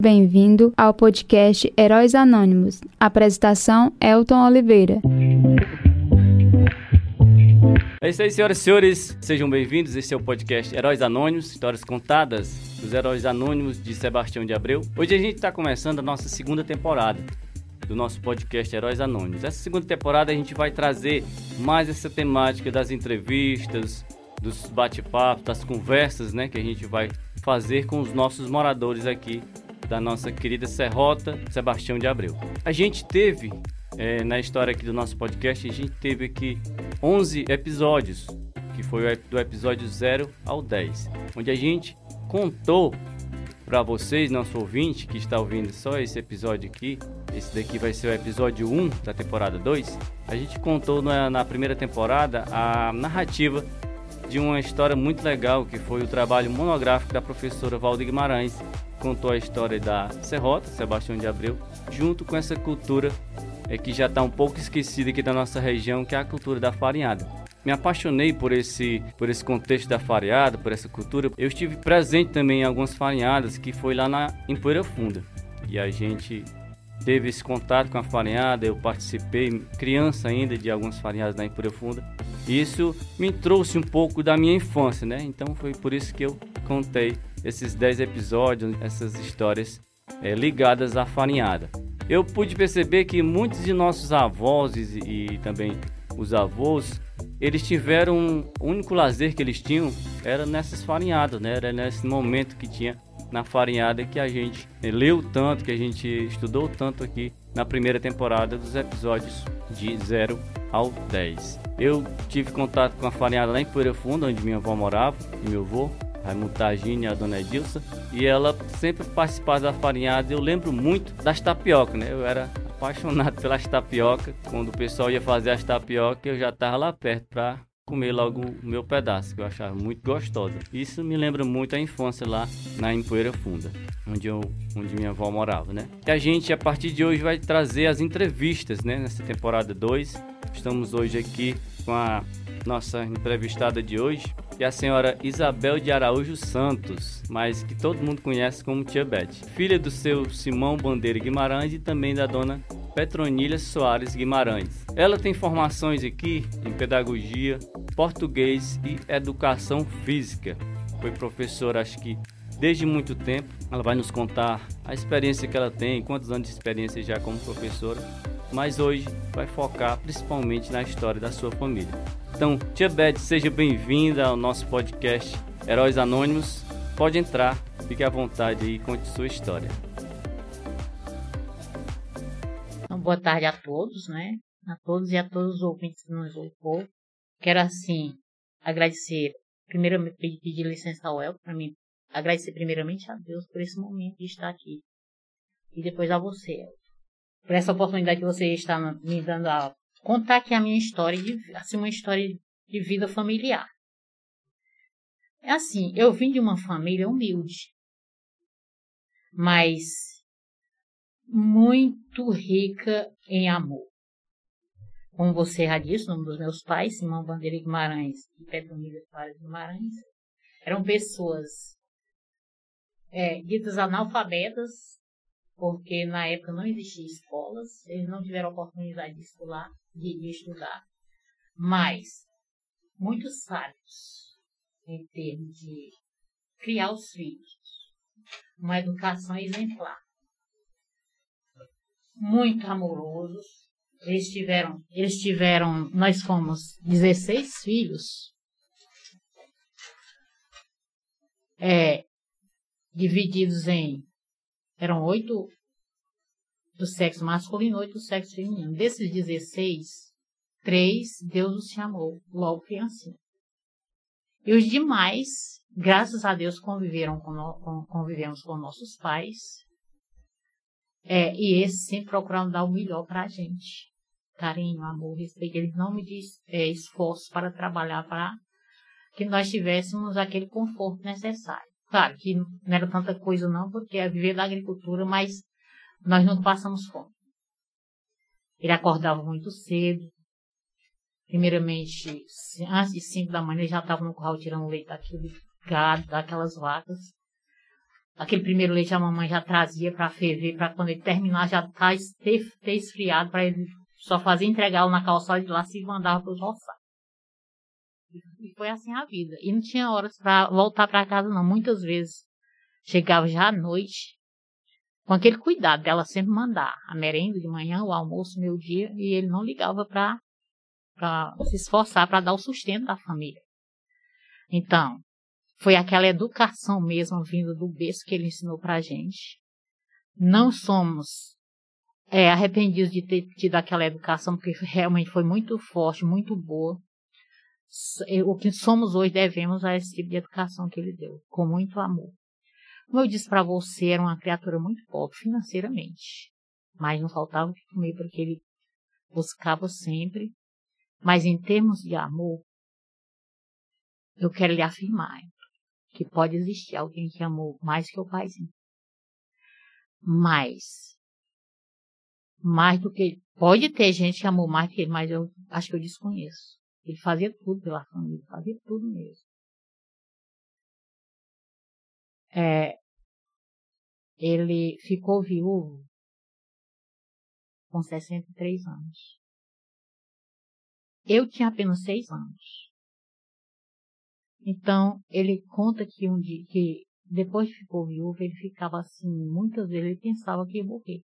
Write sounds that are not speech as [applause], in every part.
Bem-vindo ao podcast Heróis Anônimos. Apresentação: Elton Oliveira. É isso aí, senhoras e senhores. Sejam bem-vindos. Esse é o podcast Heróis Anônimos, histórias contadas dos Heróis Anônimos de Sebastião de Abreu. Hoje a gente está começando a nossa segunda temporada do nosso podcast Heróis Anônimos. Essa segunda temporada a gente vai trazer mais essa temática das entrevistas, dos bate-papos, das conversas, né, que a gente vai fazer com os nossos moradores aqui da nossa querida Serrota Sebastião de Abreu. A gente teve, é, na história aqui do nosso podcast, a gente teve aqui 11 episódios, que foi do episódio 0 ao 10, onde a gente contou para vocês, nosso ouvinte, que está ouvindo só esse episódio aqui, esse daqui vai ser o episódio 1 da temporada 2, a gente contou na, na primeira temporada a narrativa de uma história muito legal que foi o trabalho monográfico da professora Valdir Guimarães, contou a história da Serrota, Sebastião de Abreu, junto com essa cultura é, que já está um pouco esquecida aqui da nossa região, que é a cultura da farinhada. Me apaixonei por esse, por esse contexto da farinhada, por essa cultura. Eu estive presente também em algumas farinhadas, que foi lá na, em Poeira Funda. E a gente teve esse contato com a farinhada, eu participei, criança ainda, de algumas farinhadas na Poeira Funda. Isso me trouxe um pouco da minha infância, né? Então foi por isso que eu contei esses 10 episódios, essas histórias é, ligadas à farinhada. Eu pude perceber que muitos de nossos avós e, e também os avós, eles tiveram, o único lazer que eles tinham era nessas farinhadas, né? Era nesse momento que tinha na farinhada que a gente leu tanto, que a gente estudou tanto aqui na primeira temporada dos episódios de 0 ao 10. Eu tive contato com a farinhada lá em Poeira Funda, onde minha avó morava e meu avô. Raimundo Tagini e a dona Edilson. E ela sempre participava da farinhada. Eu lembro muito das tapioca, né? Eu era apaixonado [laughs] pelas tapioca. Quando o pessoal ia fazer as tapioca, eu já estava lá perto para comer logo o meu pedaço, que eu achava muito gostosa. Isso me lembra muito a infância lá na Empoeira Funda, onde, eu, onde minha avó morava, né? E a gente, a partir de hoje, vai trazer as entrevistas, né? Nessa temporada 2. Estamos hoje aqui com a nossa entrevistada de hoje, que é a senhora Isabel de Araújo Santos, mas que todo mundo conhece como Tia Beth, filha do seu Simão Bandeira Guimarães e também da dona Petronília Soares Guimarães. Ela tem formações aqui em pedagogia, português e educação física. Foi professora, acho que desde muito tempo. Ela vai nos contar a experiência que ela tem, quantos anos de experiência já como professora, mas hoje vai focar principalmente na história da sua família. Então, Tia Beth, seja bem-vinda ao nosso podcast Heróis Anônimos. Pode entrar, fique à vontade e conte sua história. Então, boa tarde a todos, né? A todos e a todos os ouvintes que nos ouvem. Quero, assim, agradecer, primeiramente pedir licença ao El, para mim, agradecer primeiramente a Deus por esse momento de estar aqui. E depois a você, El, por essa oportunidade que você está me dando a contar aqui a minha história, de, assim, uma história de vida familiar. É assim, eu vim de uma família humilde, mas muito rica em amor. Como você já disse, o nome dos meus pais, Simão Bandeira Guimarães e Pedro Miller Soares Guimarães, eram pessoas é, ditas analfabetas, porque na época não existia escolas, eles não tiveram oportunidade de estudar, de, de estudar, mas muito sábios em termos de criar os filhos, uma educação exemplar, muito amorosos. Eles tiveram, eles tiveram, nós fomos 16 filhos, é, divididos em eram oito do sexo masculino e oito do sexo feminino. Desses 16, três Deus os chamou logo criancinha. E os demais, graças a Deus, conviveram com, convivemos com nossos pais. É, e esses sempre procuraram dar o melhor para a gente. Carinho, amor, respeito. Eles não me diz é, esforço para trabalhar para que nós tivéssemos aquele conforto necessário. Claro que não era tanta coisa não, porque é viver da agricultura, mas nós não passamos fome. Ele acordava muito cedo. Primeiramente, antes de 5 da manhã, ele já estava no curral tirando leite daquele gado, daquelas vacas. aquele primeiro leite a mamãe já trazia para ferver, para quando ele terminar já tá, ter, ter esfriado, para ele só fazer entregá-lo na calçada de lá se mandava para os roçados. E foi assim a vida. E não tinha horas para voltar para casa, não. Muitas vezes chegava já à noite, com aquele cuidado dela sempre mandar a merenda de manhã, o almoço, meu dia, e ele não ligava para se esforçar para dar o sustento da família. Então, foi aquela educação mesmo vinda do berço que ele ensinou para gente. Não somos é, arrependidos de ter tido aquela educação, porque realmente foi muito forte, muito boa. O que somos hoje devemos a esse tipo de educação que ele deu, com muito amor. Como eu disse para você, era uma criatura muito pobre financeiramente, mas não faltava o que comer porque ele buscava sempre. Mas em termos de amor, eu quero lhe afirmar que pode existir alguém que amou mais que o paizinho. Mais. Mais do que. Pode ter gente que amou mais que ele, mas eu acho que eu desconheço. Ele fazia tudo pela família, fazia tudo mesmo. É, ele ficou viúvo com 63 anos. Eu tinha apenas seis anos. Então, ele conta que um dia, que depois que ficou viúvo, ele ficava assim, muitas vezes ele pensava que ia morrer.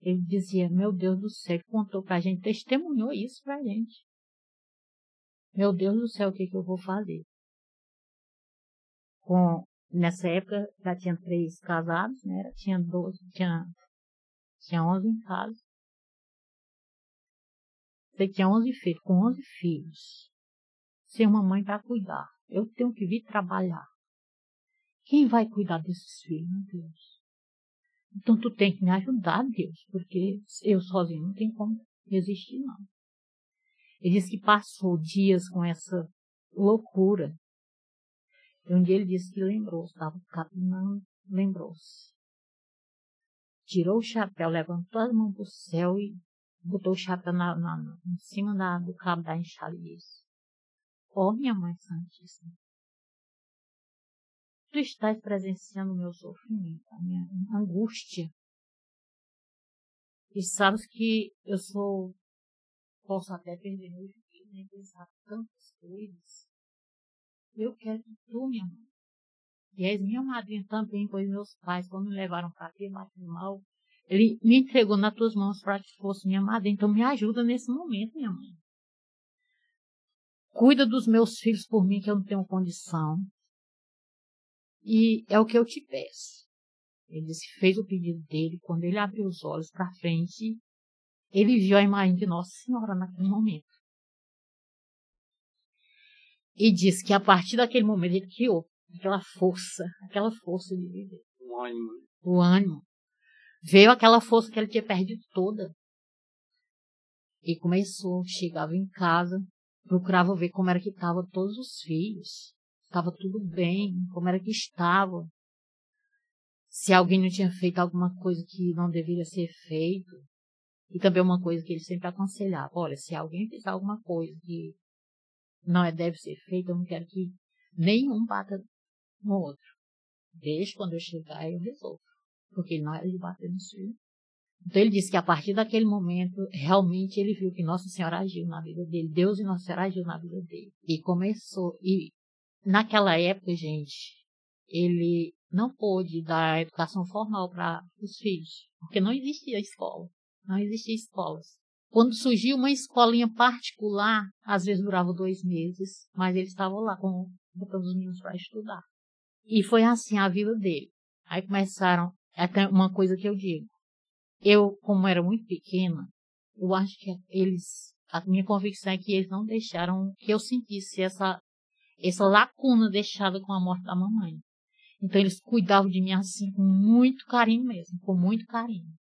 Ele dizia, meu Deus do céu, contou pra gente, testemunhou isso pra gente. Meu Deus do céu, o que, que eu vou fazer? Com, nessa época já tinha três casados, né? Tinha doze, tinha, tinha onze em casa. Você tinha onze filhos, com onze filhos. Sem uma mãe para cuidar. Eu tenho que vir trabalhar. Quem vai cuidar desses filhos, meu Deus? Então tu tem que me ajudar, Deus, porque eu sozinho não tenho como resistir, não. Ele disse que passou dias com essa loucura. E um dia ele disse que lembrou, estava capinando, lembrou-se. Tirou o chapéu, levantou as mãos para o céu e botou o chapéu na, na, em cima da, do cabo da enxada e disse, ó oh, minha Mãe Santíssima, tu estás presenciando o meu sofrimento, a minha angústia. E sabes que eu sou Posso até perder meu juízo, nem pensar tantas coisas. Eu quero que tu, minha mãe, e és minha madrinha também, pois meus pais, quando me levaram para aqui, mal, ele me entregou nas tuas mãos para que fosse minha madrinha. Então me ajuda nesse momento, minha mãe. Cuida dos meus filhos por mim, que eu não tenho condição. E é o que eu te peço. Ele disse, fez o pedido dele. Quando ele abriu os olhos para frente, ele viu a imagem de Nossa Senhora naquele momento. E disse que a partir daquele momento ele criou aquela força, aquela força de viver. O ânimo. O ânimo. Veio aquela força que ele tinha perdido toda. E começou, chegava em casa, procurava ver como era que estavam todos os filhos. Estava tudo bem, como era que estava. Se alguém não tinha feito alguma coisa que não deveria ser feito. E também uma coisa que ele sempre aconselhava, olha, se alguém fizer alguma coisa que não é, deve ser feita, eu não quero que nenhum bata no outro. Deixe quando eu chegar eu resolvo. Porque não era de bater no filhos. Então ele disse que a partir daquele momento, realmente ele viu que Nossa Senhora agiu na vida dele. Deus e Nossa Senhora agiu na vida dele. E começou. E naquela época, gente, ele não pôde dar educação formal para os filhos. Porque não existia escola. Não existia escolas. Quando surgiu uma escolinha particular, às vezes durava dois meses, mas eles estavam lá com, botando os meninos para estudar. E foi assim a vida dele. Aí começaram, até uma coisa que eu digo. Eu, como era muito pequena, eu acho que eles, a minha convicção é que eles não deixaram que eu sentisse essa, essa lacuna deixada com a morte da mamãe. Então eles cuidavam de mim assim com muito carinho mesmo, com muito carinho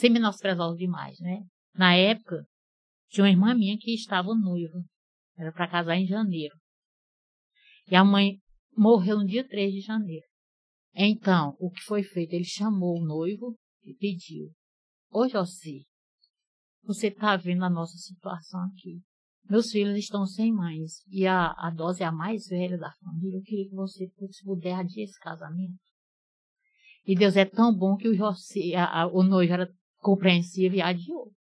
sem menosprezá-lo demais, né? Na época, tinha uma irmã minha que estava noiva. Era para casar em janeiro. E a mãe morreu no dia 3 de janeiro. Então, o que foi feito? Ele chamou o noivo e pediu: Ô José, você está vendo a nossa situação aqui. Meus filhos estão sem mães e a, a dose é a mais velha da família. Eu queria que você, se puder, adiar esse casamento E Deus é tão bom que o, José, a, a, o noivo era compreensivo e adiou.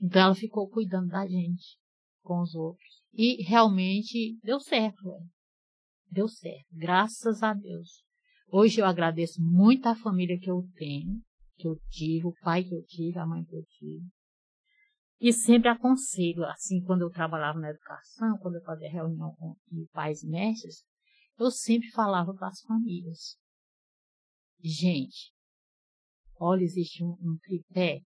Então ela ficou cuidando da gente com os outros. E realmente deu certo. Véio. Deu certo. Graças a Deus. Hoje eu agradeço muito a família que eu tenho, que eu tive, o pai que eu tive, a mãe que eu tive. E sempre aconselho, assim, quando eu trabalhava na educação, quando eu fazia reunião com pais e mestres, eu sempre falava para as famílias. Gente, olha, existe um, um tripé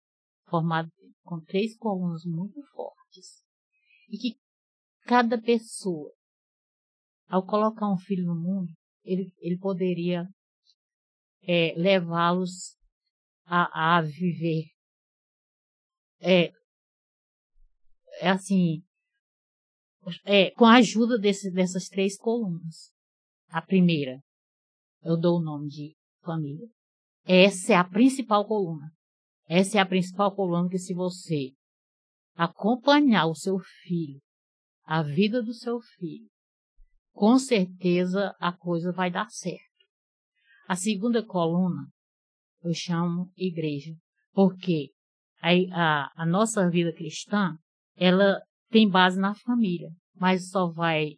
formado com três colunas muito fortes. E que cada pessoa, ao colocar um filho no mundo, ele, ele poderia é, levá-los a, a viver. É, é assim, é, com a ajuda desse, dessas três colunas. A primeira, eu dou o nome de família. Essa é a principal coluna. Essa é a principal coluna que se você acompanhar o seu filho, a vida do seu filho, com certeza a coisa vai dar certo. A segunda coluna eu chamo igreja, porque a, a, a nossa vida cristã ela tem base na família, mas só vai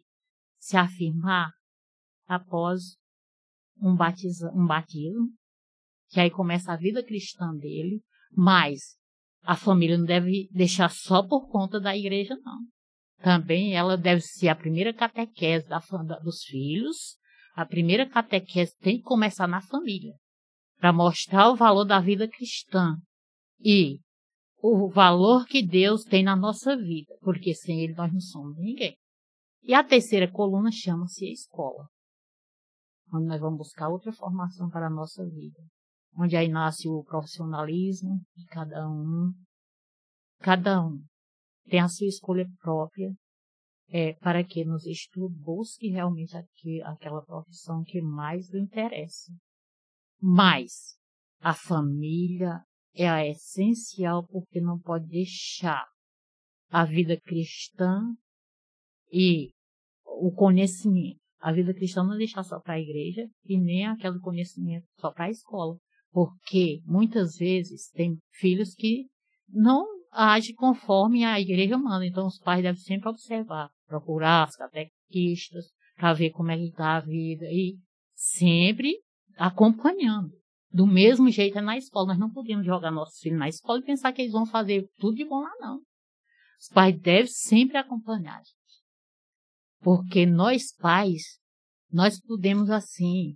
se afirmar após um, batiza, um batismo, que aí começa a vida cristã dele, mas a família não deve deixar só por conta da igreja, não. Também ela deve ser a primeira catequese da, da, dos filhos. A primeira catequese tem que começar na família, para mostrar o valor da vida cristã e o valor que Deus tem na nossa vida, porque sem Ele nós não somos ninguém. E a terceira coluna chama-se escola, onde nós vamos buscar outra formação para a nossa vida, onde aí nasce o profissionalismo de cada um. Cada um tem a sua escolha própria é, para que nos estudos busque realmente aqui, aquela profissão que mais lhe interessa. Mas a família é a essencial porque não pode deixar a vida cristã e o conhecimento. A vida cristã não deixar só para a igreja e nem aquele conhecimento só para a escola. Porque muitas vezes tem filhos que não agem conforme a igreja manda. Então os pais devem sempre observar, procurar as catequistas para ver como é que está a vida e sempre acompanhando. Do mesmo jeito é na escola. Nós não podemos jogar nossos filhos na escola e pensar que eles vão fazer tudo de bom lá, não. Os pais devem sempre acompanhar. Porque nós pais, nós podemos assim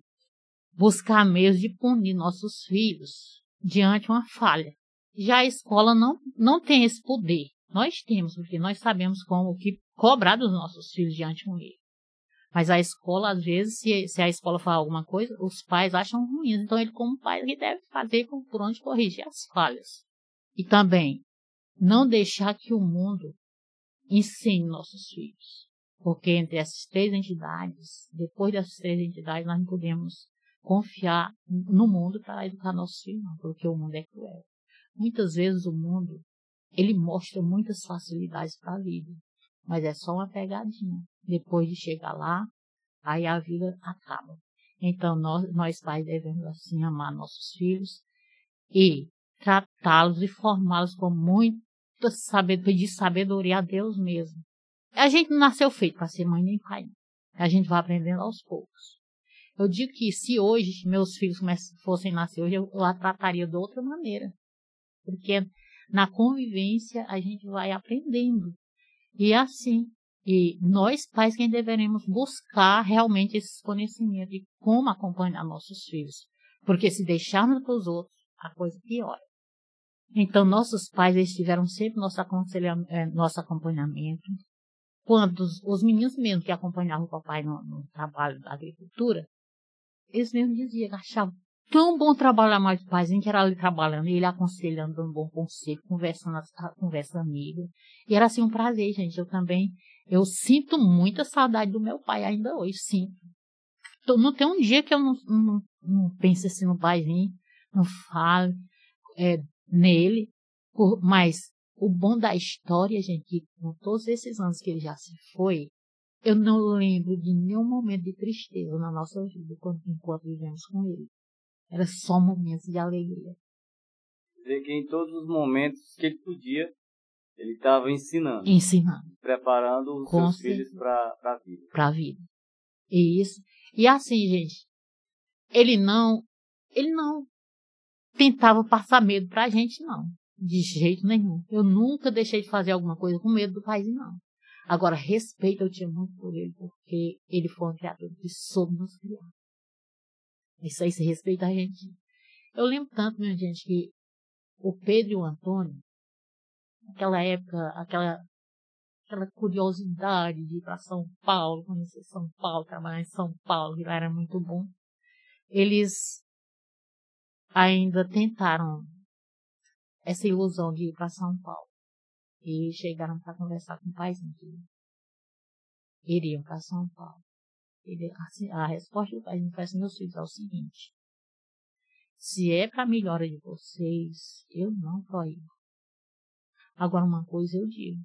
buscar meios de punir nossos filhos diante uma falha. Já a escola não, não tem esse poder. Nós temos, porque nós sabemos como que cobrar dos nossos filhos diante de um erro. Mas a escola, às vezes, se, se a escola falar alguma coisa, os pais acham ruim. Então, ele, como pai, ele deve fazer por onde corrigir as falhas. E também, não deixar que o mundo ensine nossos filhos. Porque entre essas três entidades, depois dessas três entidades, nós não podemos confiar no mundo para educar nossos filhos, porque o mundo é cruel. Muitas vezes o mundo, ele mostra muitas facilidades para a vida, mas é só uma pegadinha. Depois de chegar lá, aí a vida acaba. Então, nós, nós pais devemos, assim, amar nossos filhos e tratá-los e formá-los com muita sabedoria, pedir sabedoria a Deus mesmo. A gente não nasceu feito para ser mãe nem pai. A gente vai aprendendo aos poucos. Eu digo que se hoje meus filhos fossem nascer hoje, eu, a trataria de outra maneira. Porque na convivência a gente vai aprendendo. E é assim, e nós, pais, quem deveremos buscar realmente esses conhecimentos de como acompanhar nossos filhos. Porque se deixarmos para os outros, a coisa piora. Então, nossos pais, eles tiveram sempre nosso, é, nosso acompanhamento. Quando os, os, meninos mesmo que acompanhavam o papai no, no trabalho da agricultura, eles mesmos diziam, achavam tão bom trabalhar mais o paizinho que era ali trabalhando, ele aconselhando, dando um bom conselho, conversando, conversa amiga. E era assim um prazer, gente. Eu também, eu sinto muita saudade do meu pai ainda hoje, sinto. Não tem um dia que eu não, não, não pense assim no paizinho, não fale é, nele, mas o bom da história, gente, que com todos esses anos que ele já se foi, eu não lembro de nenhum momento de tristeza na nossa vida enquanto vivemos com ele. Era só momentos de alegria. Dizer que em todos os momentos que ele podia, ele estava ensinando. Ensinando. Preparando os Com seus filhos para a vida. Para a vida. E isso. E assim, gente, ele não, ele não tentava passar medo para a gente, não. De jeito nenhum. Eu nunca deixei de fazer alguma coisa com medo do país, não. Agora, respeito eu tinha muito por ele, porque ele foi um criador que soube nos criar. Isso aí se respeita a gente. Eu lembro tanto, minha gente, que o Pedro e o Antônio, naquela época, aquela, aquela curiosidade de ir para São Paulo, conhecer São Paulo, trabalhar em São Paulo, que lá era muito bom. Eles ainda tentaram essa ilusão de ir para São Paulo. E chegaram para conversar com o paizinho que iriam para São Paulo. Ele, assim, a resposta do pai para meus filhos é o seguinte: se é para melhora de vocês, eu não proíbo. Agora, uma coisa eu digo: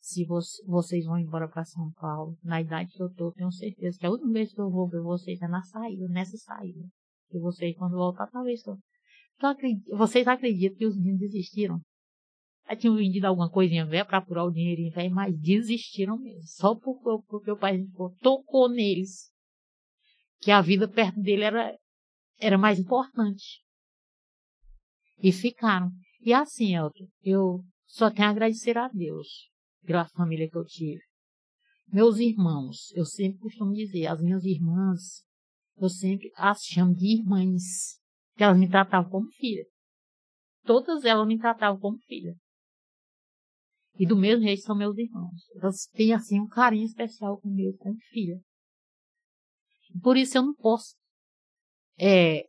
se vocês vão embora para São Paulo, na idade que eu estou, tenho certeza que a última vez que eu vou ver vocês é na saída, nessa saída. E vocês, quando voltar, talvez. Eu, eu vocês acreditam que os meninos desistiram? Já tinham vendido alguma coisinha velha para apurar o dinheirinho velho, mas desistiram mesmo. Só porque, porque o pai tocou neles. Que a vida perto dele era, era mais importante. E ficaram. E assim, Elton, eu só tenho a agradecer a Deus pela família que eu tive. Meus irmãos, eu sempre costumo dizer, as minhas irmãs, eu sempre as chamo de irmãs, que elas me tratavam como filha. Todas elas me tratavam como filha. E do mesmo jeito são meus irmãos. Elas têm, assim, um carinho especial comigo, como filha. Por isso eu não posso é,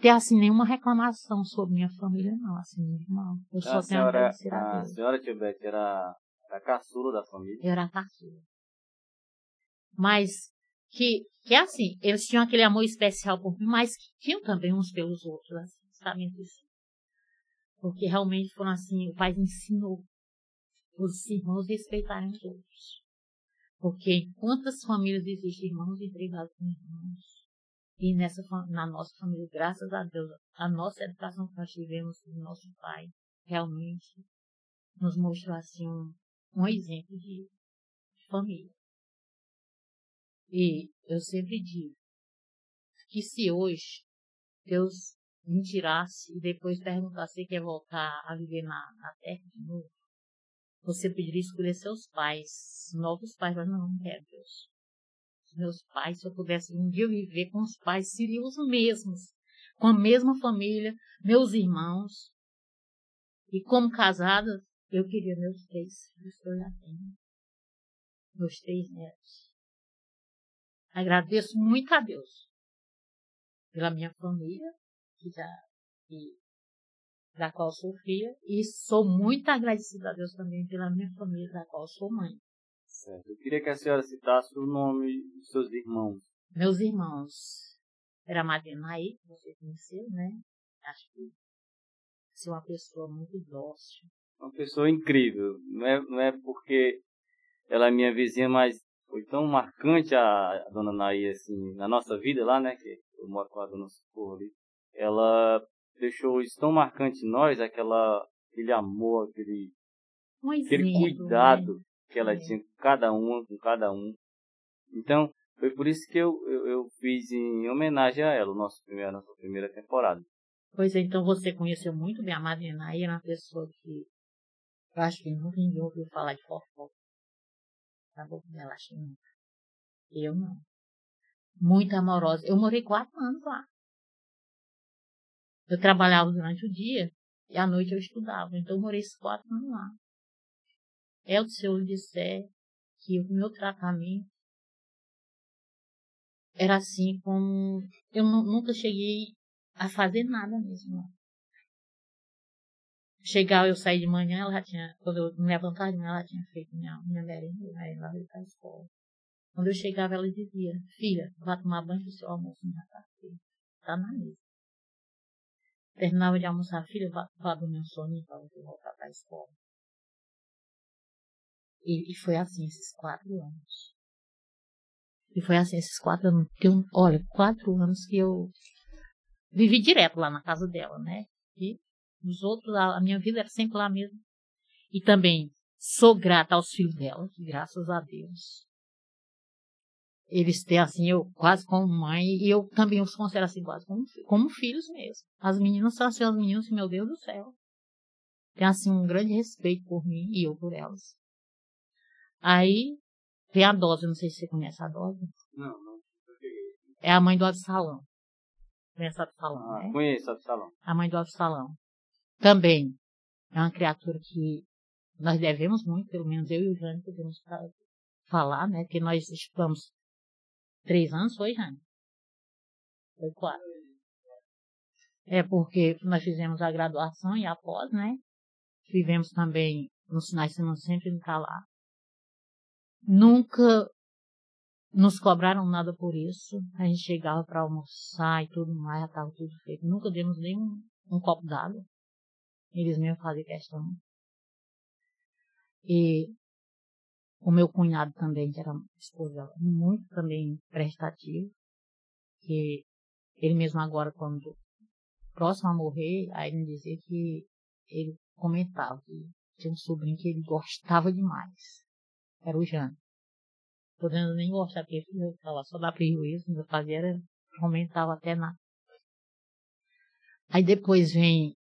ter, assim, nenhuma reclamação sobre minha família, não, assim, meu irmão. Eu só a tenho senhora, a agradecer a a Deus. senhora Tibete era a caçula da família. Eu era a caçula. Mas que, que é assim, eles tinham aquele amor especial por mim, mas que tinham também uns pelos outros, assim, disso. Porque realmente foram assim, o pai ensinou os irmãos respeitarem os outros. Porque quantas famílias existem irmãos empregados com irmãos? E nessa, na nossa família, graças a Deus, a nossa educação que nós tivemos do nosso pai, realmente nos mostrou assim um, um exemplo de, de família. E eu sempre digo que se hoje Deus me tirasse e depois perguntasse se quer voltar a viver na, na terra de novo, você poderia escolher seus pais, novos pais, mas não, não quero, Deus. Meus pais, se eu pudesse um dia viver com os pais, seriam os mesmos, com a mesma família, meus irmãos. E como casada, eu queria meus três filhos que eu já tenho. Meus três netos. Agradeço muito a Deus pela minha família, que já, da qual sou filha, e sou muito agradecida a Deus também pela minha família, da qual sou mãe. Certo. Eu queria que a senhora citasse o nome dos seus irmãos. Meus irmãos, era a Madenaí, que você conheceu, né? Acho que ser uma pessoa muito dócil. Uma pessoa incrível. Não é, não é porque ela é minha vizinha, mas foi tão marcante a, a dona Naí, assim, na nossa vida lá, né? Que eu moro com a dona Socorro ali. Ela deixou isso tão marcante em nós, aquela, aquele amor, aquele, Um aquele exemplo, cuidado né? que ela É. tinha com cada uma, com cada um. Então, foi por isso que eu, eu, eu fiz em homenagem a ela, o nosso primeiro, a nossa primeira temporada. Pois é, então você conheceu muito bem a Madenaí, era uma pessoa que eu acho que nunca ninguém ouviu falar de fofoca. Tá bom? Ela acho que nunca. Eu não. Muito amorosa. Eu morei quatro anos lá. Eu trabalhava durante o dia e à noite eu estudava. Então eu morei esses quatro anos lá. É o se eu lhe disser que o meu tratamento era assim como eu nu- nunca cheguei a fazer nada mesmo. Chegava, eu saí de manhã, ela já tinha, quando eu me levantava de manhã, ela tinha feito minha, minha merenda, aí ela veio para a escola. Quando eu chegava, ela dizia, filha, vá tomar banho que o seu almoço já está feito, está na mesa. Terminava de almoçar, filha, vá, vá dormir um soninho para você voltar para a escola. E, e foi assim esses quatro anos. E foi assim, esses quatro anos. Tem, olha, quatro anos que eu vivi direto lá na casa dela, né? E os outros, a, a minha vida era sempre lá mesmo. E também sou grata aos filhos dela, graças a Deus. Eles têm assim, eu quase como mãe, e eu também os considero assim, quase como, como filhos mesmo. As meninas são assim, as meninas, meu Deus do céu. Tem assim um grande respeito por mim e eu por elas. Aí vem a Dose, não sei se você conhece a Dose. Não, não. É a mãe do Absalão. Conhece o Absalão, Ah, né? conheço Absalão. A mãe do Absalão. Também é uma criatura que nós devemos muito, pelo menos eu e o Jânio podemos fa- falar, né? Que nós estudamos três anos, foi, Jânio? Foi quatro. É porque nós fizemos a graduação e após, né? Vivemos também nos semana sempre no lá. Nunca nos cobraram nada por isso. A gente chegava para almoçar e tudo mais, já estava tudo feito. Nunca demos nem um, um copo d'água. Eles mesmos faziam questão. E o meu cunhado também, que era esposa muito também prestativo. Que ele mesmo agora, quando próximo a morrer, aí ele dizia que ele comentava que tinha um sobrinho que ele gostava demais. Era o Jânio. Podendo nem gostar, porque falava só dá prejuízo, não fazia, era, comentava até na. Aí depois vem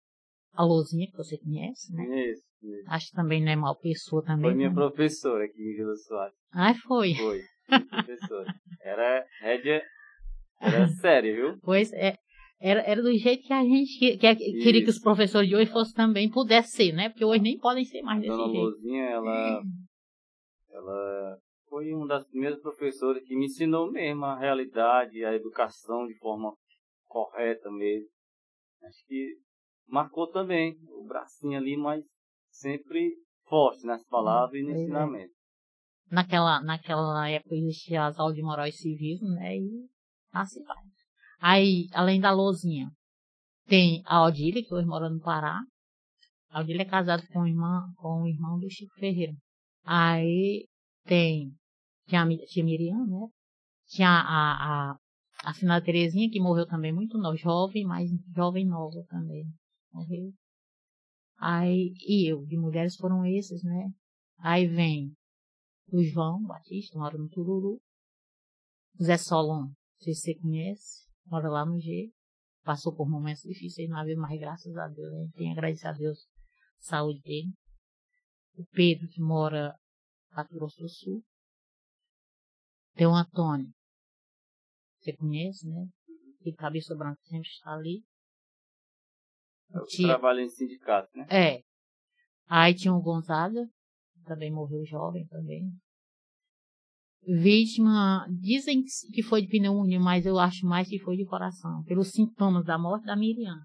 a Lozinha, que você conhece, né? Conheço. Acho que também não é mal pessoa também. Foi minha né? professora aqui em Vila Soares. Ai, foi. Foi. [laughs] professora. Era rédea. Era [laughs] séria, viu? Pois é. Era, era do jeito que a gente que, que- queria que os professores de hoje fossem também, pudessem ser, né? Porque hoje nem podem ser mais desse Dona jeito. Lozinha, ela. Ela foi uma das primeiras professoras que me ensinou mesmo a realidade, a educação de forma correta mesmo. Acho que marcou também o bracinho ali, mas sempre forte nas palavras e no Pois é. ensinamento. Naquela, naquela época existiam as aulas de moral e civismo, né? E assim vai. Aí, além da Lozinha, tem a Odília, que hoje mora no Pará. A Odília é casada com o irmão, com o irmão do Chico Ferreira. Aí tem, tinha a tia Miriam, né? Tinha a, a, a finada Terezinha, que morreu também muito nova, jovem, mas jovem nova também. Morreu. Aí, e eu, de mulheres foram esses, né? Aí vem o João Batista, mora no Tururu. Zé Solon, se você conhece, mora lá no G. Passou por momentos difíceis na vida, mas graças a Deus, a gente tem que agradecer a Deus a saúde dele. O Pedro, que mora no Mato Grosso do Sul. Tem o Antônio, você conhece, né? Que cabeça branca sempre está ali. Eu Tia- trabalho em sindicato, né? É. Aí tinha o Gonzaga, também morreu jovem também. Vítima, dizem que foi de pneumonia, mas eu acho mais que foi de coração, pelos sintomas da morte da Miriam.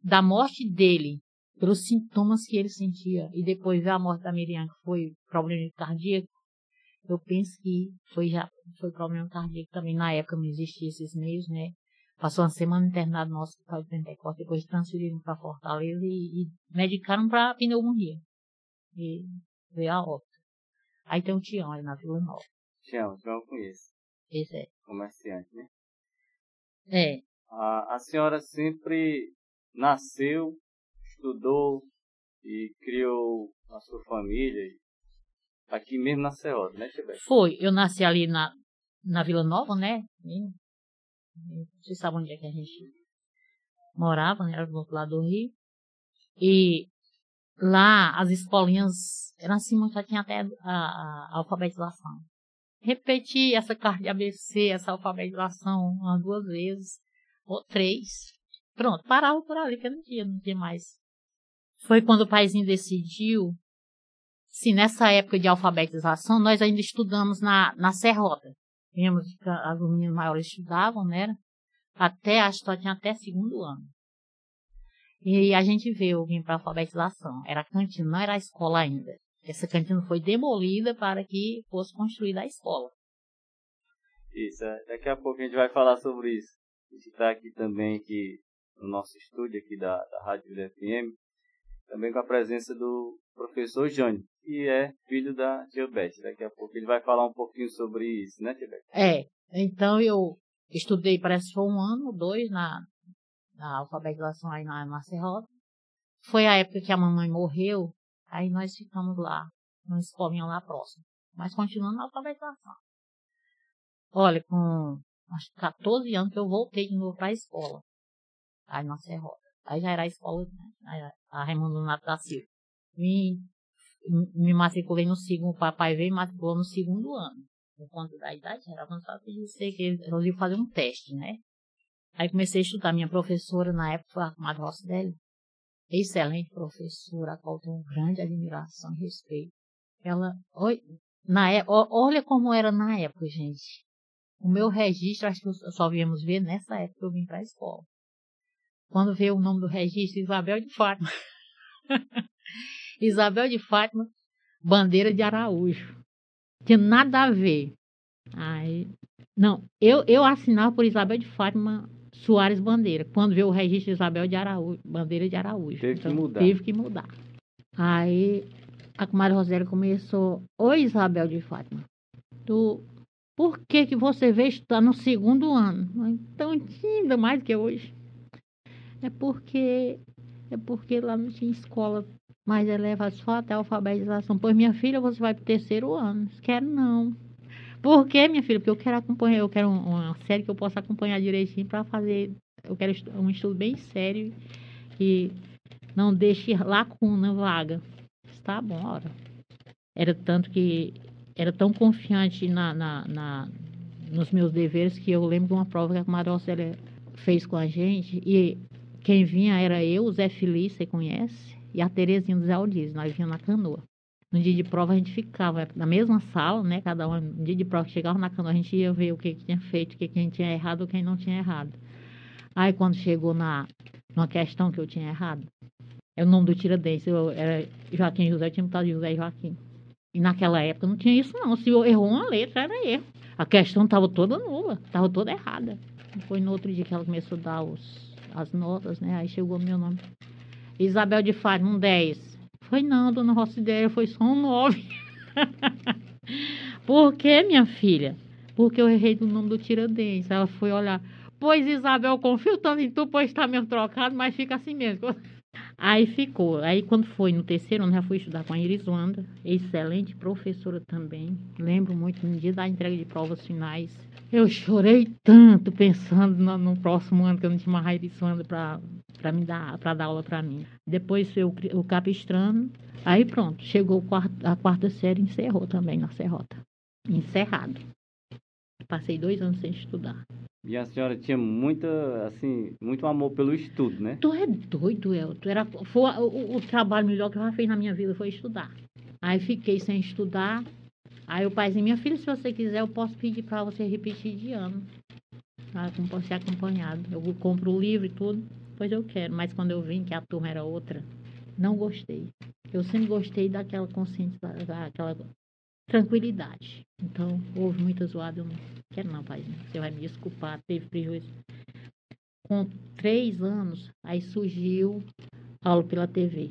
Da morte dele, pelos sintomas que ele sentia, e depois ver a morte da Miriam, que foi problema cardíaco, eu penso que foi já foi problema cardíaco também. Na época não existia esses meios, né? Passou uma semana internado no hospital de Pentecoste, depois transferiram para Fortaleza e, e medicaram para pneumonia. E veio a óbito. Aí tem o Tião ali na Vila Nova. Tião, Tião eu conheço. Esse é. Comerciante, né? É, A, a senhora sempre nasceu, estudou e criou a sua família aqui mesmo na Serrota, né, Tibete? foi. Eu nasci ali na, na Vila Nova, né? Vocês sabem onde é que a gente morava, né? Era do outro lado do Rio. E lá as escolinhas eram assim, já tinha até a, a- a alfabetização. Repeti essa carta de ABC, essa alfabetização umas duas vezes, ou três. Pronto, parava por ali, porque não tinha, não tinha mais. Foi quando o paizinho decidiu, se nessa época de alfabetização, nós ainda estudamos na, na Serrota. Que as meninas maiores estudavam, né? Até, acho que só tinha até segundo ano. E a gente veio vir para alfabetização. Era cantina, não era escola ainda. Essa cantina foi demolida para que fosse construída a escola. Isso, é, daqui a pouco a gente vai falar sobre isso. A gente está aqui também aqui no nosso estúdio aqui da, da Rádio FM, também com a presença do professor Jânio, e é filho da tia Beth. Daqui a pouco ele vai falar um pouquinho sobre isso, né, tia Beth? É, então eu estudei, parece que foi um ano ou dois na, na alfabetização aí na, Serrota. Foi a época que a mamãe morreu, aí nós ficamos lá, numa escolinha lá próximo. Mas continuando na alfabetização. Olha, com acho que 14 anos que eu voltei de novo para a escola. Aí na Serrota. Aí já era a escola, né? a Raimundo Nato da Silva. Me, me matriculei no segundo, o papai veio e matriculou no segundo ano. Por conta da idade, era avançado, eu sei que eu ia fazer um teste, né? Aí comecei a estudar. Minha professora, na época, foi a Comadre Rosselli. Excelente professora, a qual tenho grande admiração e respeito. Ela, oi, na, é, olha como era na época, gente. O meu registro, acho que só viemos ver nessa época que eu vim para a escola. Quando veio o nome do registro, Isabel de Fátima. [laughs] Isabel de Fátima, bandeira de Araújo. Tinha nada a ver. Aí, não, eu, eu assinava por Isabel de Fátima Soares Bandeira. Quando veio o registro de Isabel de Araújo, Bandeira de Araújo. Teve então, que mudar. Teve que mudar. Aí a comadre Rosélia começou, oi Isabel de Fátima, tu, por que que você veio estar no segundo ano? Então, ainda mais que hoje. É porque, é porque lá não tinha escola mais elevada, só até a alfabetização. Pois minha filha, você vai para o terceiro ano. Quero não. Por quê, minha filha? Porque eu quero acompanhar, eu quero uma série que eu possa acompanhar direitinho para fazer. Eu quero um estudo bem sério e não deixe lacuna vaga. Está bom, ora. Era tanto que era tão confiante na, na, na, nos meus deveres que eu lembro de uma prova que a Marocela fez com a gente e quem vinha era eu, o Zé Feliz, você conhece, e a Terezinha do Zé Aldiz, nós vinhamos na canoa. No dia de prova a gente ficava na mesma sala, né? Cada um, no dia de prova chegava na canoa, a gente ia ver o que, que tinha feito, o que, que a gente tinha errado, o que não tinha errado. Aí quando chegou na numa questão que eu tinha errado, é o nome do Tiradentes, eu era Joaquim José, eu tinha de José Joaquim. E naquela época não tinha isso não, se eu errou uma letra, era erro. A questão estava toda nula, estava toda errada. Foi no outro dia que ela começou a dar os, as notas, né? Aí chegou o meu nome. Isabel de Fátima, um 10. Foi não, dona Rocidéia, foi só um nove. [laughs] Por que, minha filha? Porque eu errei do nome do Tiradentes. Ela foi olhar. Pois, Isabel, confio tanto em tu, pois está meio trocado, mas fica assim mesmo. [laughs] Aí ficou. Aí quando foi no terceiro ano, já fui estudar com a Iris Wanda, excelente professora também. Lembro muito no dia da entrega de provas finais. Eu chorei tanto pensando no, no próximo ano que eu não tinha mais a Iris Wanda para me dar para dar aula para mim. Depois foi o, capistrano. Aí pronto, chegou quarto, a quarta série encerrou também na Serrota. Encerrado. Passei dois anos sem estudar. E a senhora tinha muita, assim, muito amor pelo estudo, né? Tu é doido, Elton. Era, foi, o, o trabalho melhor que eu já fiz na minha vida foi estudar. Aí fiquei sem estudar. Aí o paizinho, minha filha, se você quiser, eu posso pedir para você repetir de ano. Para ser acompanhado. Eu compro o livro e tudo pois eu quero. Mas quando eu vim que a turma era outra, não gostei. Eu sempre gostei daquela consciência, daquela tranquilidade. Então, houve muita zoada, eu não quero não, pai. Você vai me desculpar, teve prejuízo. Com três anos, aí surgiu aula pela TV.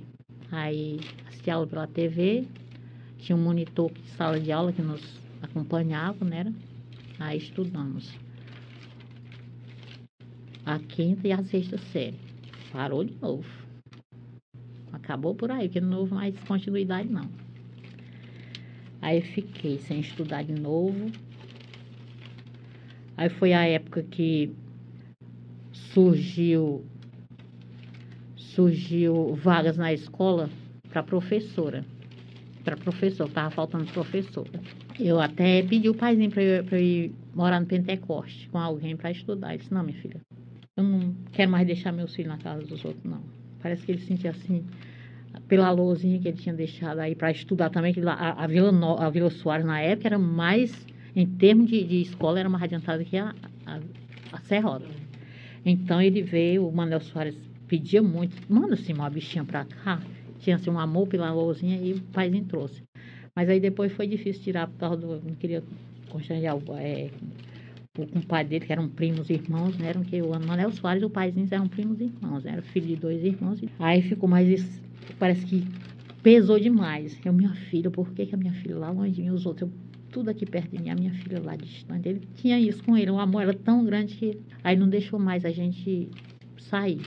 Aí assisti aula pela TV, tinha um monitor de sala de aula que nos acompanhava, né? Aí estudamos a quinta e a sexta série. Parou de novo. Acabou por aí, porque não houve mais continuidade, não. Aí fiquei sem estudar de novo. Aí foi a época que surgiu surgiu vagas na escola para professora. Para professor, estava faltando professora. Eu até pedi o paizinho para eu, eu, ir morar no Pentecoste com alguém para estudar. Ele disse, não, minha filha, eu não quero mais deixar meus filhos na casa dos outros, não. Parece que ele sentia assim, pela lousinha que ele tinha deixado aí para estudar também, que a, a, Vila no, a Vila Soares na época era mais, em termos de, de escola, era mais adiantada que a, a, a. Então ele veio, o Manuel Soares pedia muito, manda assim uma bichinha para cá, tinha assim um amor pela lousinha e o paizinho trouxe. Mas aí depois foi difícil tirar por causa do. Não queria constranger é, o compadre dele, que eram primos irmãos, né? Eram que o Manuel Soares e o paizinho eram primos irmãos, né? Era filho de dois irmãos. Aí ficou mais isso, parece que pesou demais. Eu, minha filha, por que, que a minha filha lá longe de mim, os outros, eu, tudo aqui perto de mim, a minha filha lá distante. Ele tinha isso com ele, o amor era tão grande que aí não deixou mais a gente sair.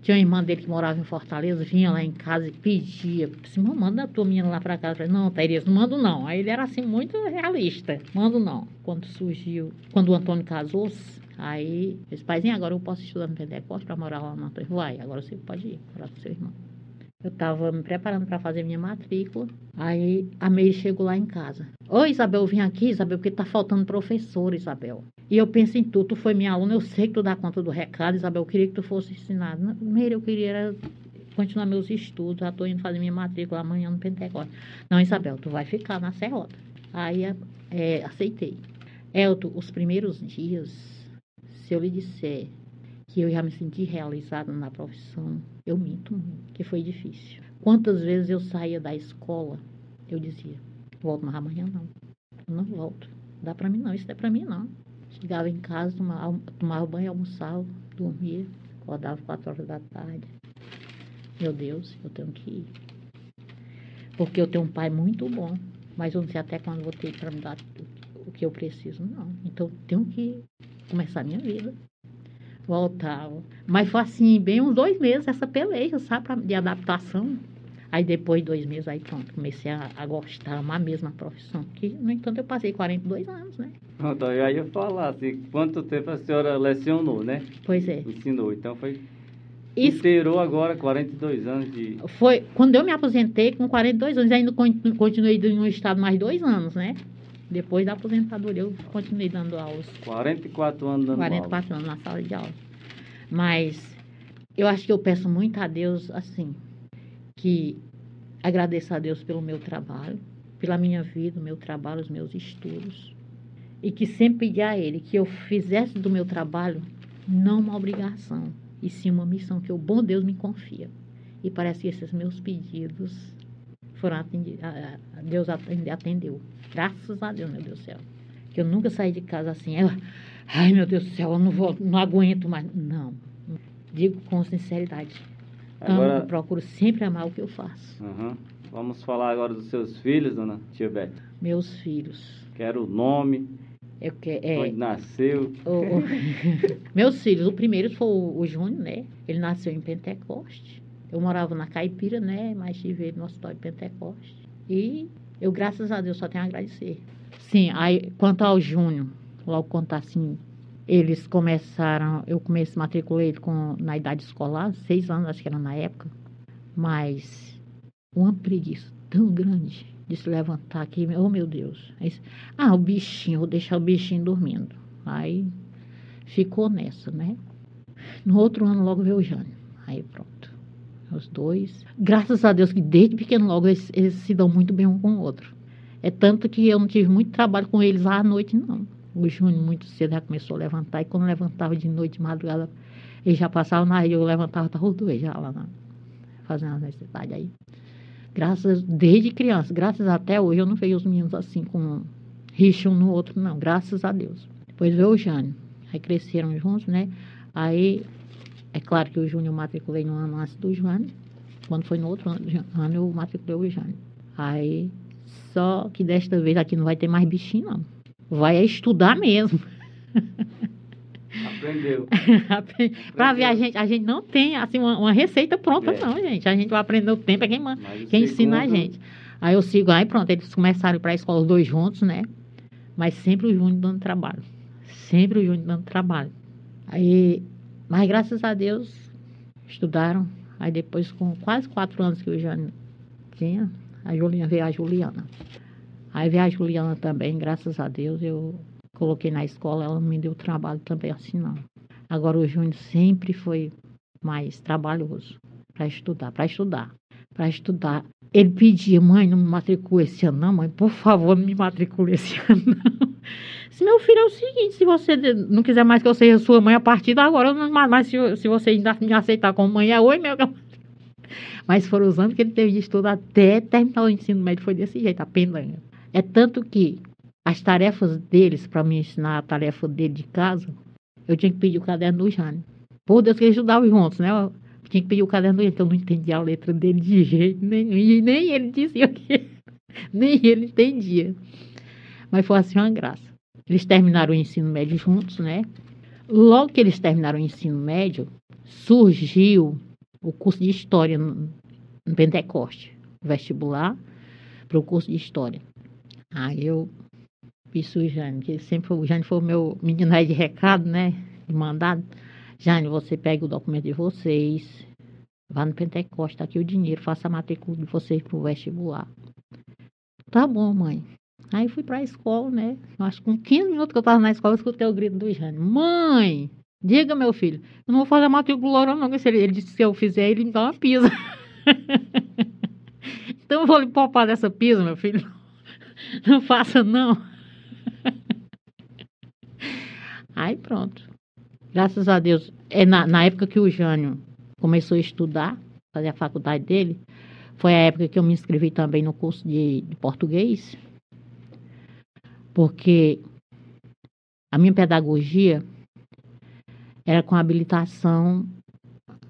Tinha uma irmã dele que morava em Fortaleza, vinha lá em casa e pedia, disse, manda a tua menina lá para casa. Eu falei, não, Tereza, não mando não. Aí ele era assim, muito realista, mando não. Quando surgiu, quando o Antônio casou-se, aí, esse paizinho, agora eu posso estudar no Pentecoste para morar lá Antônio. Vai, agora você pode ir, morar com seu irmão. Eu estava me preparando para fazer minha matrícula. Aí a Meire chegou lá em casa. Oi, Isabel, vim aqui, Isabel, porque está faltando professor, Isabel. E eu penso em tu, tu foi minha aluna, eu sei que tu dá conta do recado, Isabel, eu queria que tu fosse ensinado. Meire, eu queria continuar meus estudos, já estou indo fazer minha matrícula amanhã no Pentecostes. Não, Isabel, tu vai ficar na Serrota. Aí é, aceitei. Elton, os primeiros dias, se eu lhe disser que eu já me senti realizada na profissão, eu minto que foi difícil. Quantas vezes eu saía da escola, eu dizia, volto mais amanhã não, eu não volto, dá para mim não, isso não é para mim não. Chegava em casa, tomava, tomava banho, almoçava, dormia, acordava quatro horas da tarde. Meu Deus, eu tenho que ir. Porque eu tenho um pai muito bom, mas eu não sei até quando vou ter para me dar o que eu preciso, não. Então, tenho que começar a minha vida voltava. Mas foi assim, bem uns dois meses essa peleja, sabe, de adaptação. Aí depois de dois meses, aí pronto, comecei a, a gostar, amar mesmo a profissão. Que, no entanto, eu passei 42 anos, né? Pronto, eu ia falar assim, quanto tempo a senhora lecionou, né? Pois é. Ensinou, então foi... Isso, Inteirou agora 42 anos de... foi quando eu me aposentei com 42 anos, ainda continuei no estado mais dois anos, né? Depois da aposentadoria, eu continuei dando aulas. 44 anos dando 44 aula. anos na sala de aula. Mas eu acho que eu peço muito a Deus, assim, que agradeço a Deus pelo meu trabalho, pela minha vida, o meu trabalho, os meus estudos. E que sempre pedi a Ele que eu fizesse do meu trabalho não uma obrigação, e sim uma missão que o bom Deus me confia. E parece que esses meus pedidos foram atendidos, Deus atendeu. Graças a Deus, meu Deus do céu. Que eu nunca saí de casa assim, eu, ai meu Deus do céu, eu não vou, não aguento mais. Não. Digo com sinceridade. Agora, Amo, procuro sempre amar o que eu faço. Uhum. Vamos falar agora dos seus filhos, dona Tia Beth. Meus filhos. Quero o nome, Eu que, é, onde nasceu. o- o- [laughs] meus filhos, o primeiro foi o, o Júnior, né? Ele nasceu em Pentecoste. Eu morava na Caipira, né? Mas tive no hospital de Pentecoste. E eu, graças a Deus, só tenho a agradecer. Sim, aí, quanto ao Júnior, logo quanto assim, eles começaram, eu comecei, matriculei ele com, na idade escolar, seis anos, acho que era na época, mas uma preguiça tão grande de se levantar aqui, oh meu Deus. Aí, ah, o bichinho, vou deixar o bichinho dormindo. Aí ficou nessa, né? No outro ano logo veio o Jânio. Aí pronto. Os dois. Graças a Deus que desde pequeno logo eles, eles se dão muito bem um com o outro. É tanto que eu não tive muito trabalho com eles à noite, não. O Júnior muito cedo já começou a levantar, e quando levantava de noite, de madrugada, ele já passava na rua, eu levantava, estava os dois já lá na, fazendo as necessidades aí. Graças, desde criança, graças até hoje, eu não vejo os meninos assim, com rixa um no outro, não, graças a Deus. Depois veio o Jânio, aí cresceram juntos, né? Aí, é claro que o Júnior eu matriculei no ano antes do Jânio, quando foi no outro ano, ano eu matriculei o Jânio. Aí, só que desta vez aqui não vai ter mais bichinho, não. Vai é estudar mesmo. Aprendeu. [laughs] Para ver, a gente, a gente não tem assim, uma, uma receita pronta, É. não, gente. A gente vai aprender o tempo, é quem, Mas quem ensina a gente. Aí eu sigo, aí pronto, eles começaram para a escola os dois juntos, né? Mas sempre o Júnior dando trabalho. Sempre o Júnior dando trabalho. Aí, mas graças a Deus, estudaram. Aí depois, com quase quatro anos que o Júnior tinha, a Juliana veio a Juliana. Aí veio a Juliana também, graças a Deus, eu coloquei na escola, ela não me deu trabalho também assim, não. Agora o Júnior sempre foi mais trabalhoso para estudar, para estudar, para estudar. Ele pedia, mãe, não me matricule esse ano, não, mãe, por favor, não me matricule esse ano, não. Se meu filho é o seguinte, se você não quiser mais que eu seja sua mãe a partir de agora, eu não, mas se, se você ainda me aceitar como mãe, é oi, meu. [laughs] Mas foram os anos que ele teve de estudo até terminar o ensino médio, foi desse jeito, a pendanha. É tanto que as tarefas deles, para me ensinar a tarefa dele de casa, eu tinha que pedir o caderno do Jânio. Por Deus que eles estudavam juntos, né? tinha que pedir o caderno dele, que eu não entendia a letra dele de jeito nenhum. E nem ele dizia o que. [laughs] Nem ele entendia. Mas foi assim uma graça. Eles terminaram o ensino médio juntos, né? Logo que eles terminaram o ensino médio, surgiu o curso de História no, Pentecoste, vestibular para o curso de História. Aí eu fiz o Jane, que sempre foi, o Jane foi o meu menino aí de recado, né? De mandado. Jane, você pega o documento de vocês, vá no Pentecoste, tá aqui o dinheiro, faça a matrícula de vocês para o vestibular. Tá bom, mãe. Aí fui para a escola, né? Acho que com 15 minutos que eu estava na escola, eu escutei o grito do Jane. Mãe, diga, meu filho, eu não vou fazer matrícula não, se ele, ele disse que se eu fizer, ele me dá uma pisa. [laughs] então eu vou lhe poupar dessa pisa, meu filho. [laughs] Não faça, não. [laughs] Aí pronto. Graças a Deus. É na, na época que o Jânio começou a estudar, fazer a faculdade dele, foi a época que eu me inscrevi também no curso de, de português, porque a minha pedagogia era com habilitação,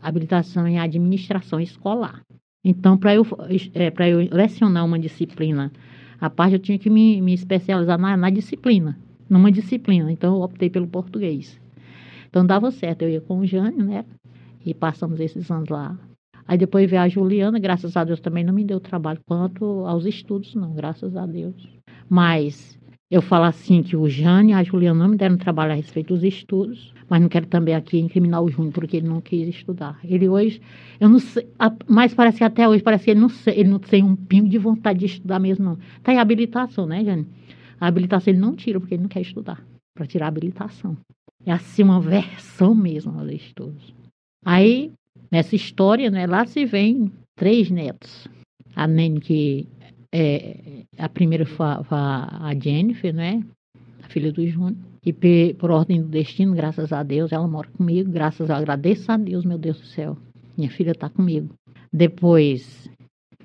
habilitação em administração escolar. Então, para eu, é, eu lecionar uma disciplina a parte, eu tinha que me, me especializar na, na disciplina, numa disciplina. Então, eu optei pelo português. Então, dava certo. Eu ia com o Jânio, né? E passamos esses anos lá. Aí depois veio a Juliana, graças a Deus também não me deu trabalho quanto aos estudos, não, graças a Deus. Mas eu falo assim que o Jânio e a Juliana não me deram trabalho a respeito dos estudos, mas não quero também aqui incriminar o Júnior, porque ele não quis estudar. Ele hoje, eu não sei, mas parece que até hoje, parece que ele não, ele não tem um pingo de vontade de estudar mesmo, não. Está em habilitação, né, Jânio? A habilitação ele não tira, porque ele não quer estudar, para tirar a habilitação. É assim uma versão mesmo aos estudos. Aí, nessa história, né, lá se vem três netos. A Nene, que é, a primeira foi a Jennifer, né? A filha do Júnior. E por ordem do destino, graças a Deus, ela mora comigo. Graças a agradeço a Deus, meu Deus do céu. Minha filha está comigo. Depois.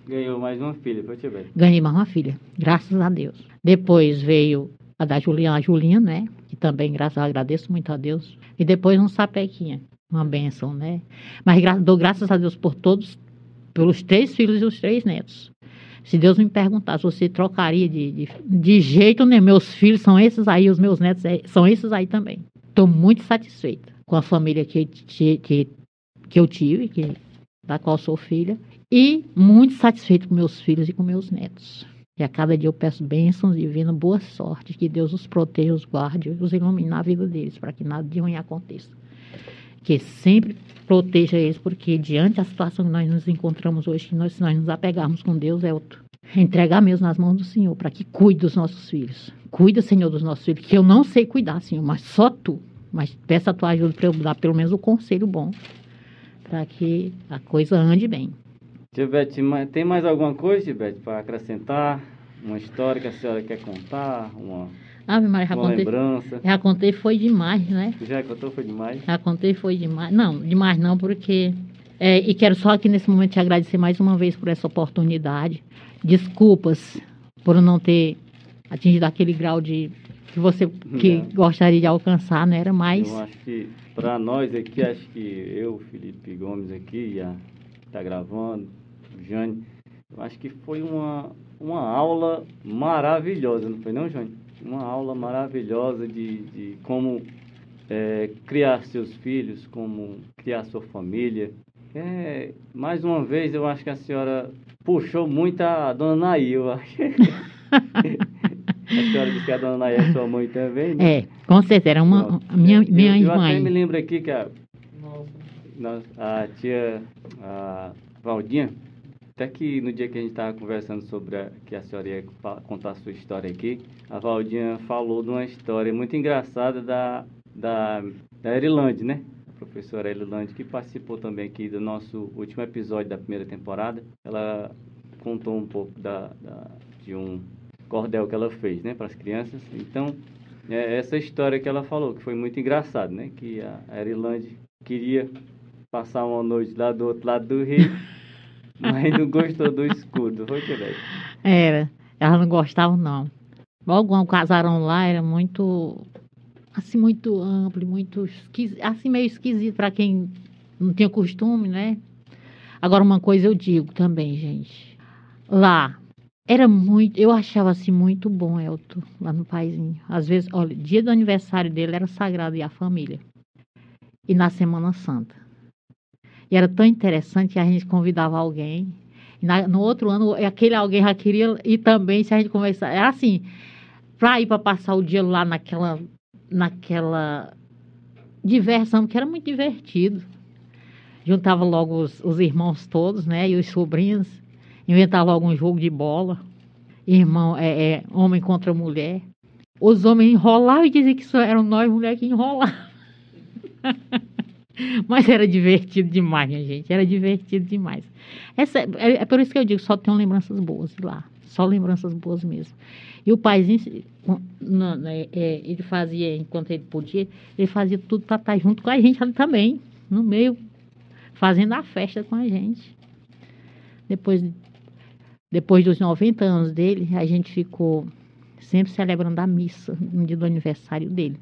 Ganhou mais uma filha, foi te ver. Ganhei mais uma filha, graças a Deus. Depois veio a da Juliana, a Julinha, né? Que também, graças a Deus, agradeço muito a Deus. E depois um sapequinha, uma bênção, né? Mas gra dou graças a Deus por todos, pelos três filhos e os três netos. Se Deus me perguntasse, você trocaria de, de, de jeito nenhum. Meus filhos são esses aí, os meus netos é, são esses aí também. Estou muito satisfeita com a família que, que, que, eu tive, que, da qual sou filha, e muito satisfeita com meus filhos e com meus netos. E a cada dia eu peço bênçãos divinas, boa sorte, que Deus os proteja, os guarde, os ilumine na vida deles, para que nada de ruim aconteça. Que sempre proteja eles, porque diante da situação que nós nos encontramos hoje, nós, se nós nos apegarmos com Deus, é outro. Entregar mesmo nas mãos do Senhor, para que cuide dos nossos filhos. Cuida, Senhor, dos nossos filhos, que eu não sei cuidar, Senhor, mas só Tu. Mas peça a Tua ajuda para eu dar pelo menos o conselho bom, para que a coisa ande bem. Tibete, tem mais alguma coisa, Tibete, para acrescentar? Uma história que a senhora quer contar? Uma Ave Maria, já uma contei, lembrança? já contei foi demais, né? Já contou foi demais? Já contei foi demais. Não, demais não, porque... É, e quero só aqui nesse momento te agradecer mais uma vez por essa oportunidade. Desculpas por não ter atingido aquele grau de que você que gostaria de alcançar, não era mais. Eu acho que para nós aqui, acho que eu, Felipe Gomes aqui, já está gravando, o Jane, eu acho que foi uma, uma aula maravilhosa, não foi não, Jane? Uma aula maravilhosa de, de como é, criar seus filhos, como criar sua família. É, mais uma vez, eu acho que a senhora puxou muito a dona Naí, eu acho. [laughs] a senhora disse que a dona Naí é sua mãe também, né? É, com certeza, era uma, minha, minha eu, eu mãe. Eu até me lembro aqui que a, a tia a Valdinha, até que no dia que a gente estava conversando sobre a, que a senhora ia contar a sua história aqui, a Valdinha falou de uma história muito engraçada da, da, da né? A professora Erilande, que participou também aqui do nosso último episódio da primeira temporada. Ela contou um pouco da, da de um cordel que ela fez, né, para as crianças. Então, é essa história que ela falou, que foi muito engraçado, né? Que a Erilande queria passar uma noite lá do outro lado do rio. Mas não gostou do escudo, foi que Era. Ela não gostava, não. Logo, o casarão lá era muito, assim, muito amplo, muito, assim, meio esquisito para quem não tinha costume, né? Agora, uma coisa eu digo também, gente. Lá, era muito, eu achava assim muito bom, Elton, lá no paizinho. Às vezes, olha, dia do aniversário dele era sagrado e a família. E na Semana Santa. E era tão interessante que a gente convidava alguém. Na, no outro ano, aquele alguém já queria ir também, se a gente conversar. Era assim, para ir para passar o dia lá naquela, naquela diversão, que era muito divertido. Juntava logo os, os irmãos todos, né? E os sobrinhos. Inventava logo um jogo de bola. Irmão, é, é homem contra mulher. Os homens enrolavam e diziam que só eram nós mulheres que enrolavam. [laughs] [laughs] Mas era divertido demais, minha gente. Era divertido demais. Essa, é, é, por isso que eu digo, só tenho lembranças boas de lá. Só lembranças boas mesmo. E o paizinho, é, ele fazia, enquanto ele podia, ele fazia tudo para estar junto com a gente ali também, no meio, fazendo a festa com a gente. Depois, depois dos 90 anos dele, a gente ficou sempre celebrando a missa no dia do aniversário dele.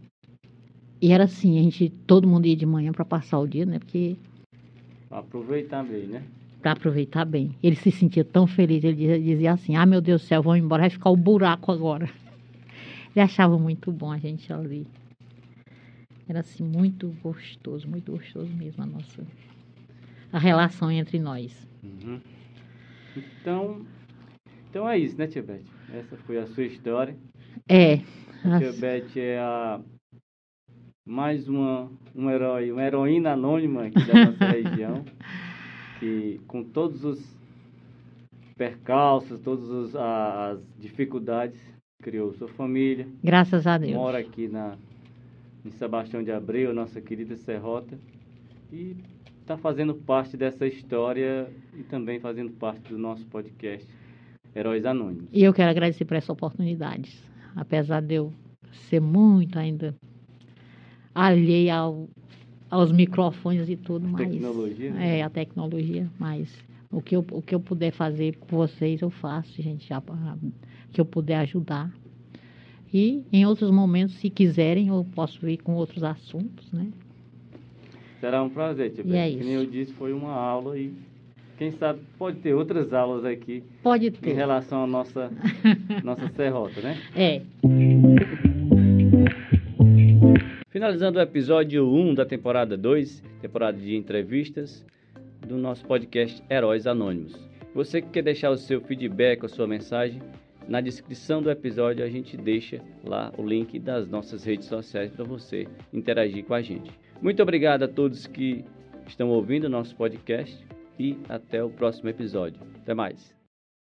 E era assim, a gente, todo mundo ia de manhã para passar o dia, né? Porque. Pra aproveitar bem, né? Para aproveitar bem. Ele se sentia tão feliz, ele dizia, assim: Ah, meu Deus do céu, vamos embora, vai ficar o buraco agora. [laughs] Ele achava muito bom a gente ali. Era assim, muito gostoso, muito gostoso mesmo a nossa. A relação entre nós. Uhum. Então, então é isso, né, Tia Beth? Essa foi a sua história. É. A Tia Beth é a mais uma, um herói, uma heroína anônima aqui da nossa [laughs] região, que com todos os percalços, todas as dificuldades, criou sua família. Graças a Deus. Mora aqui na, em Sebastião de Abreu, nossa querida Serrota, e está fazendo parte dessa história e também fazendo parte do nosso podcast Heróis Anônimos. E eu quero agradecer por essa oportunidade, apesar de eu ser muito ainda alheia ao, aos microfones e tudo, mais Tecnologia? Né? É, a tecnologia, mas o que, eu, o que eu puder fazer por vocês, eu faço, gente, já, que eu puder ajudar. E em outros momentos, se quiserem, eu posso vir com outros assuntos, né? Será um prazer, tipo, e é isso. eu disse, foi uma aula e quem sabe pode ter outras aulas aqui. Pode ter. Em relação à nossa, [laughs] nossa serrota, né? É. Finalizando o episódio 1 da temporada 2, temporada de entrevistas, do nosso podcast Heróis Anônimos. Você que quer deixar o seu feedback, a sua mensagem, na descrição do episódio a gente deixa lá o link das nossas redes sociais para você interagir com a gente. Muito obrigado a todos que estão ouvindo o nosso podcast e até o próximo episódio. Até mais.